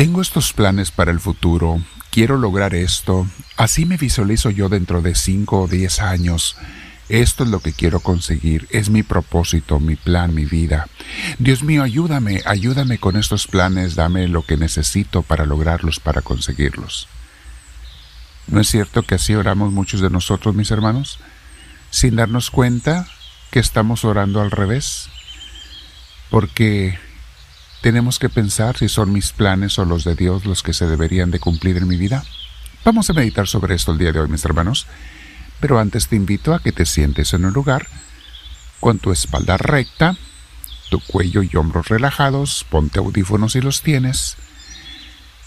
tengo estos planes para el futuro, quiero lograr esto, así me visualizo yo dentro de 5 o 10 años. Esto es lo que quiero conseguir, es mi propósito, mi plan, mi vida. Dios mío, ayúdame, ayúdame con estos planes, dame lo que necesito para lograrlos, para conseguirlos. ¿No es cierto que así oramos muchos de nosotros, mis hermanos? Sin darnos cuenta que estamos orando al revés. Porque tenemos que pensar si son mis planes o los de Dios los que se deberían de cumplir en mi vida. Vamos a meditar sobre esto el día de hoy, mis hermanos. Pero antes te invito a que te sientes en un lugar con tu espalda recta, tu cuello y hombros relajados, ponte audífonos si los tienes.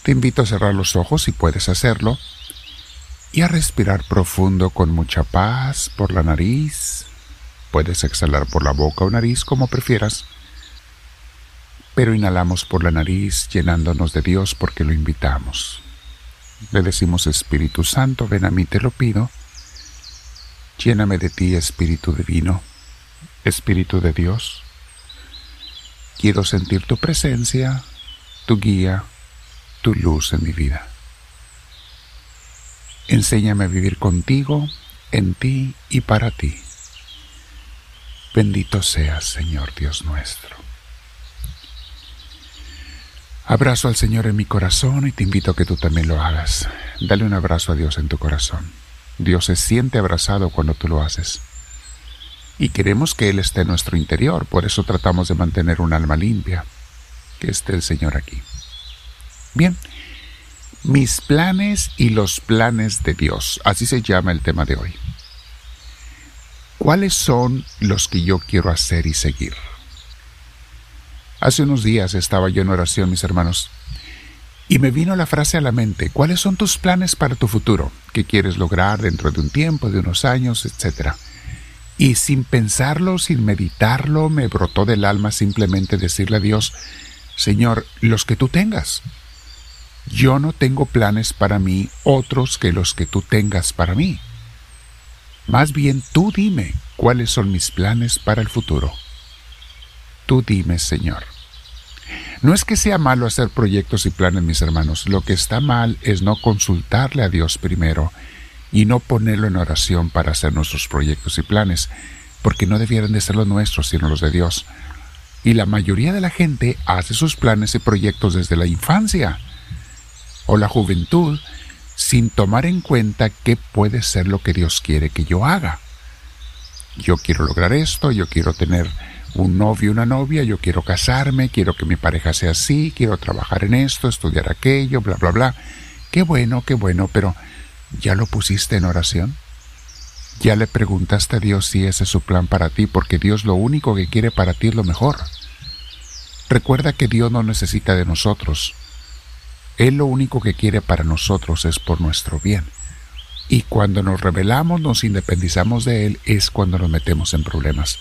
Te invito a cerrar los ojos si puedes hacerlo y a respirar profundo con mucha paz por la nariz. Puedes exhalar por la boca o nariz como prefieras pero inhalamos por la nariz llenándonos de Dios porque lo invitamos. Le decimos Espíritu Santo, ven a mí, te lo pido. Lléname de ti, Espíritu Divino, Espíritu de Dios. Quiero sentir tu presencia, tu guía, tu luz en mi vida. Enséñame a vivir contigo, en ti y para ti. Bendito seas, Señor Dios nuestro. Abrazo al Señor en mi corazón y te invito a que tú también lo hagas. Dale un abrazo a Dios en tu corazón. Dios se siente abrazado cuando tú lo haces. Y queremos que Él esté en nuestro interior, por eso tratamos de mantener un alma limpia. Que esté el Señor aquí. Bien, mis planes y los planes de Dios, así se llama el tema de hoy. ¿Cuáles son los que yo quiero hacer y seguir? Hace unos días estaba yo en oración, mis hermanos, y me vino la frase a la mente, ¿cuáles son tus planes para tu futuro? ¿Qué quieres lograr dentro de un tiempo, de unos años, etcétera? Y sin pensarlo, sin meditarlo, me brotó del alma simplemente decirle a Dios, Señor, los que tú tengas. Yo no tengo planes para mí otros que los que tú tengas para mí. Más bien tú dime cuáles son mis planes para el futuro. Tú dime, Señor. No es que sea malo hacer proyectos y planes, mis hermanos. Lo que está mal es no consultarle a Dios primero y no ponerlo en oración para hacer nuestros proyectos y planes, porque no debieran de ser los nuestros, sino los de Dios. Y la mayoría de la gente hace sus planes y proyectos desde la infancia o la juventud sin tomar en cuenta qué puede ser lo que Dios quiere que yo haga. Yo quiero lograr esto, yo quiero tener un novio, una novia, yo quiero casarme, quiero que mi pareja sea así, quiero trabajar en esto, estudiar aquello, bla, bla, bla. Qué bueno, qué bueno, pero ¿ya lo pusiste en oración? ¿Ya le preguntaste a Dios si ese es su plan para ti? Porque Dios lo único que quiere para ti es lo mejor. Recuerda que Dios no necesita de nosotros. Él lo único que quiere para nosotros es por nuestro bien. Y cuando nos rebelamos, nos independizamos de Él, es cuando nos metemos en problemas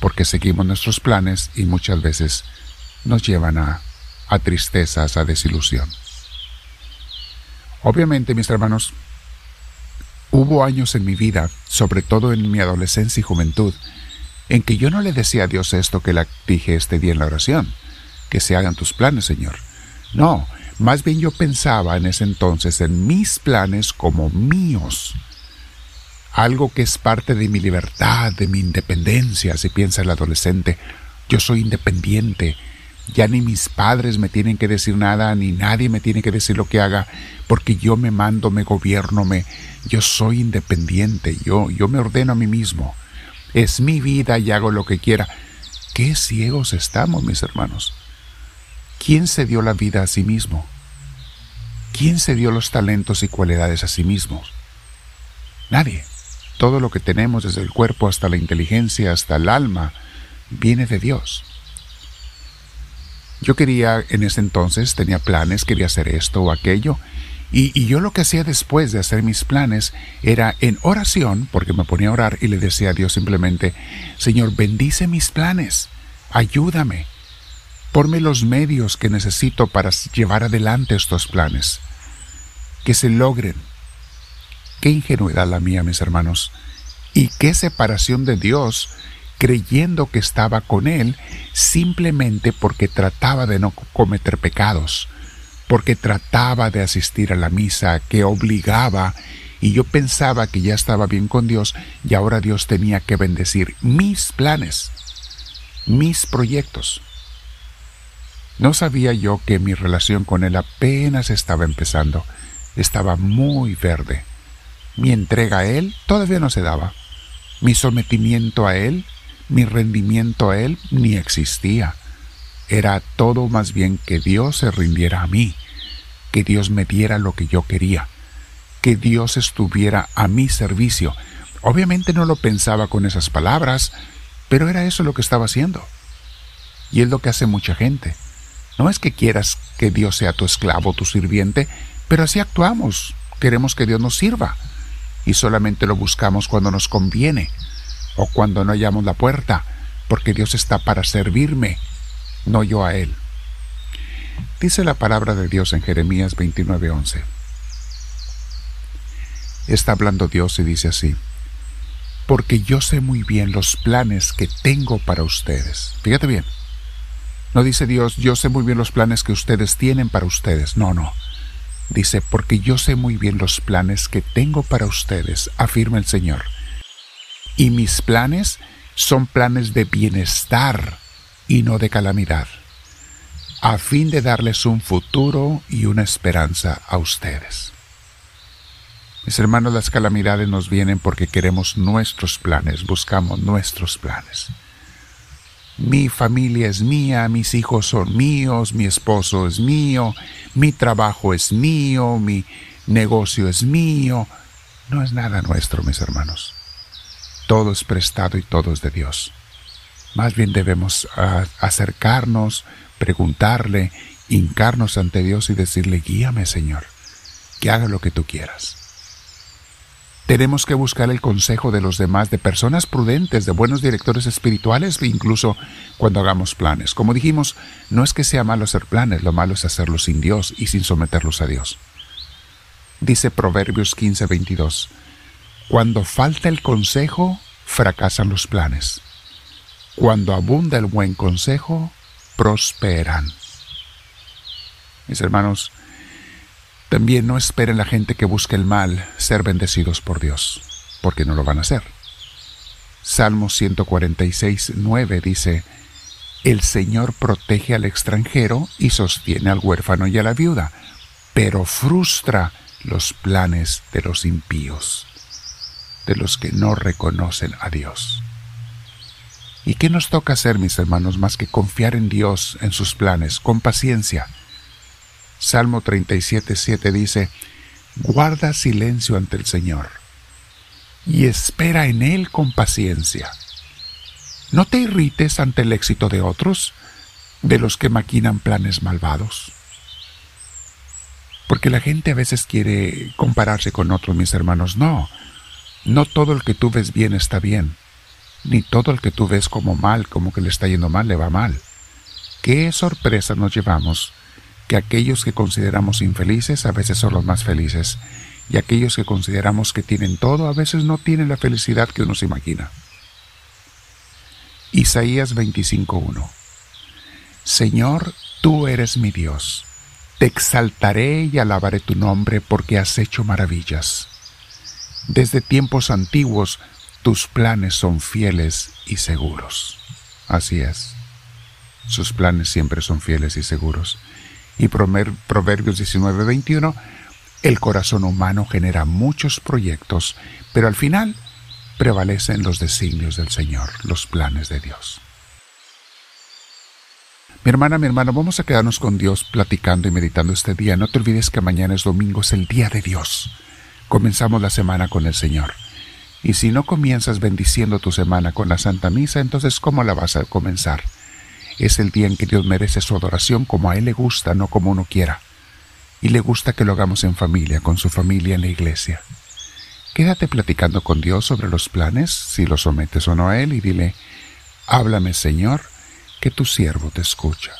porque seguimos nuestros planes y muchas veces nos llevan a, a tristezas, a desilusión. Obviamente, mis hermanos, hubo años en mi vida, sobre todo en mi adolescencia y juventud, en que yo no le decía a Dios esto que le dije este día en la oración, que se hagan tus planes, Señor. No, más bien yo pensaba en ese entonces en mis planes como míos, algo que es parte de mi libertad, de mi independencia, si piensa el adolescente. Yo soy independiente. Ya ni mis padres me tienen que decir nada, ni nadie me tiene que decir lo que haga, porque yo me mando, me gobierno, me, yo soy independiente, yo, yo me ordeno a mí mismo. Es mi vida y hago lo que quiera. Qué ciegos estamos, mis hermanos. ¿Quién se dio la vida a sí mismo? ¿Quién se dio los talentos y cualidades a sí mismo? Nadie. Todo lo que tenemos, desde el cuerpo hasta la inteligencia, hasta el alma, viene de Dios. Yo quería, en ese entonces, tenía planes, quería hacer esto o aquello, y, yo lo que hacía después de hacer mis planes era en oración, porque me ponía a orar y le decía a Dios simplemente, Señor, bendice mis planes, ayúdame, ponme los medios que necesito para llevar adelante estos planes, que se logren, Qué ingenuidad la mía, mis hermanos. Y qué separación de Dios, creyendo que estaba con Él simplemente porque trataba de no cometer pecados. porque trataba de asistir a la misa que obligaba y yo pensaba que ya estaba bien con Dios y ahora Dios tenía que bendecir mis planes, mis proyectos. No sabía yo que mi relación con Él apenas estaba empezando, estaba muy verde. Mi entrega a Él todavía no se daba. Mi sometimiento a Él, mi rendimiento a Él ni existía. Era todo más bien que Dios se rindiera a mí, que Dios me diera lo que yo quería, que Dios estuviera a mi servicio. Obviamente no lo pensaba con esas palabras, pero era eso lo que estaba haciendo. Y es lo que hace mucha gente. No es que quieras que Dios sea tu esclavo, tu sirviente, pero así actuamos. Queremos que Dios nos sirva. Y solamente lo buscamos cuando nos conviene o cuando no hallamos la puerta, porque Dios está para servirme, no yo a Él. Dice la palabra de Dios en Jeremías 29:11. Está hablando Dios y dice así, porque yo sé muy bien los planes que tengo para ustedes. Fíjate bien, no dice Dios, yo sé muy bien los planes que ustedes tienen para ustedes. No, no. Dice, porque yo sé muy bien los planes que tengo para ustedes, afirma el Señor. Y mis planes son planes de bienestar y no de calamidad, a fin de darles un futuro y una esperanza a ustedes. Mis hermanos, las calamidades nos vienen porque queremos nuestros planes, buscamos nuestros planes. Mi familia es mía, mis hijos son míos, mi esposo es mío, mi trabajo es mío, mi negocio es mío. No es nada nuestro, mis hermanos. Todo es prestado y todo es de Dios. Más bien debemos ah, acercarnos, preguntarle, hincarnos ante Dios y decirle, guíame Señor, que haga lo que tú quieras. Tenemos que buscar el consejo de los demás, de personas prudentes, de buenos directores espirituales, incluso cuando hagamos planes. Como dijimos, no es que sea malo hacer planes, lo malo es hacerlos sin Dios y sin someterlos a Dios. Dice Proverbios 15:22, Cuando falta el consejo, fracasan los planes. Cuando abunda el buen consejo, prosperan. Mis hermanos, también no esperen la gente que busque el mal ser bendecidos por Dios, porque no lo van a hacer. Salmo 146, 9 dice, El Señor protege al extranjero y sostiene al huérfano y a la viuda, pero frustra los planes de los impíos, de los que no reconocen a Dios. ¿Y qué nos toca hacer, mis hermanos, más que confiar en Dios, en sus planes, con paciencia? Salmo 37, 7 dice, Guarda silencio ante el Señor y espera en Él con paciencia. No te irrites ante el éxito de otros, de los que maquinan planes malvados. Porque la gente a veces quiere compararse con otros, mis hermanos. No, no todo el que tú ves bien está bien, ni todo el que tú ves como mal, como que le está yendo mal, le va mal. Qué sorpresa nos llevamos que aquellos que consideramos infelices a veces son los más felices, y aquellos que consideramos que tienen todo a veces no tienen la felicidad que uno se imagina. Isaías 25.1 Señor, tú eres mi Dios. Te exaltaré y alabaré tu nombre porque has hecho maravillas. Desde tiempos antiguos tus planes son fieles y seguros. Así es. Sus planes siempre son fieles y seguros y Proverbios 19:21, el corazón humano genera muchos proyectos, pero al final prevalecen los designios del Señor, los planes de Dios. Mi hermana, mi hermano, vamos a quedarnos con Dios platicando y meditando este día. No te olvides que mañana es domingo, es el día de Dios. Comenzamos la semana con el Señor. Y si no comienzas bendiciendo tu semana con la Santa Misa, entonces ¿cómo la vas a comenzar? Es el día en que Dios merece su adoración como a Él le gusta, no como uno quiera. Y le gusta que lo hagamos en familia, con su familia en la iglesia. Quédate platicando con Dios sobre los planes, si los sometes o no a Él, y dile, háblame Señor, que tu siervo te escucha.